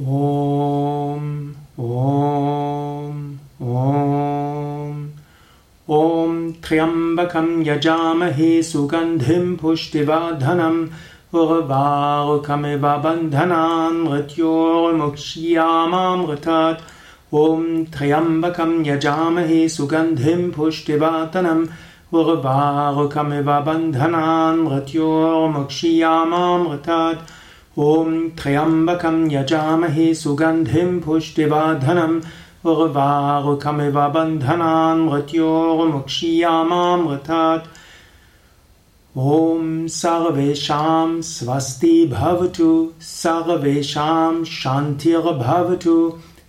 ॐ ॐ ॐ ॐ त्र्यम्बकं यजामहे सुगन्धिं पुष्टिवर्धनम् उर्वारुकमिव बन्धनान् मृत्योर्मुक्ष्यामामृतात् ॐ त्र्यम्बकं यजामहे सुगन्धिं पुष्टिवातनम् उर्वारुकमिव बन्धनान् मृत्योर्मुक्ष्यामामृतात् ॐ त्र्यम्बकं यजामहे सुगन्धिं पुष्टिवधनम् उर्वारुकमिव बन्धनान् मृत्योर्मुक्षीयामामृतात्। ॐ सर्वेषां स्वस्ति भवतु सर्वेषां शान्तिर्भवतु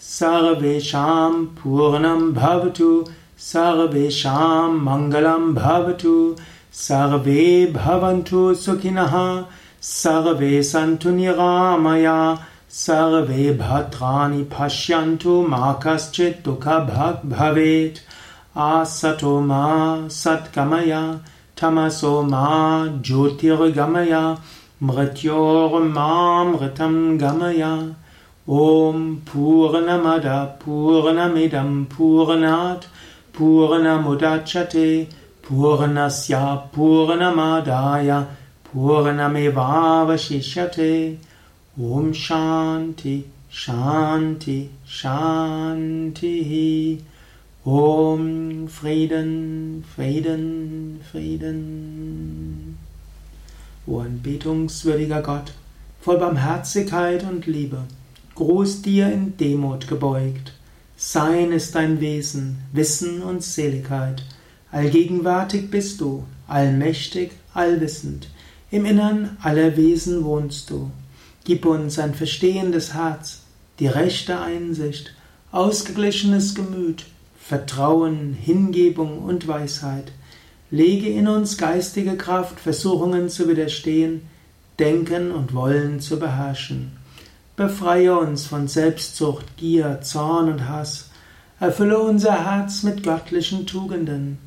सर्वेषां पूर्णं भवतु सर्वेषां मङ्गलं भवतु सर्वे भवन्तु सुखिनः। सर्वे सन्तु निरामया सर्वे भद्राणि पश्यन्तु मा कश्चित् दुःखभग् भवेत्। आसतो मा सत्कमय तमसो मा ज्योतिर्गमय मृत्योर्मामृतं गमय। ॐ पूर्णमद पूर्णमिदं पूर्णात् पूर्णमुदच्छते पूर्णस्य पूर्णमादाय। Purnamevavashishyate Om Shanti Shanti Shanti Om Frieden Frieden Frieden O anbetungswürdiger Gott, voll Barmherzigkeit und Liebe, groß dir in Demut gebeugt. Sein ist dein Wesen, Wissen und Seligkeit. Allgegenwärtig bist du, allmächtig, allwissend. Im Innern aller Wesen wohnst du. Gib uns ein verstehendes Herz, die rechte Einsicht, ausgeglichenes Gemüt, Vertrauen, Hingebung und Weisheit. Lege in uns geistige Kraft, Versuchungen zu widerstehen, Denken und Wollen zu beherrschen. Befreie uns von Selbstsucht, Gier, Zorn und Hass. Erfülle unser Herz mit göttlichen Tugenden.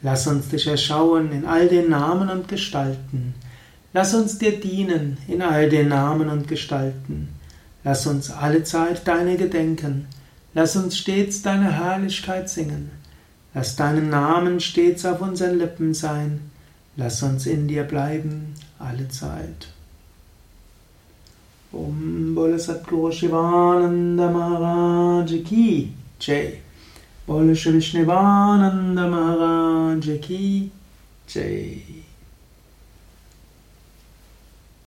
Lass uns dich erschauen in all den Namen und Gestalten. Lass uns dir dienen in all den Namen und Gestalten. Lass uns alle Zeit deine gedenken. Lass uns stets deine Herrlichkeit singen. Lass deinen Namen stets auf unseren Lippen sein. Lass uns in dir bleiben alle Zeit. Om Bole Satguru Shivananda Maharaj Ki Jai. Bole Shri Vishnivananda Maharaj Ki Jai.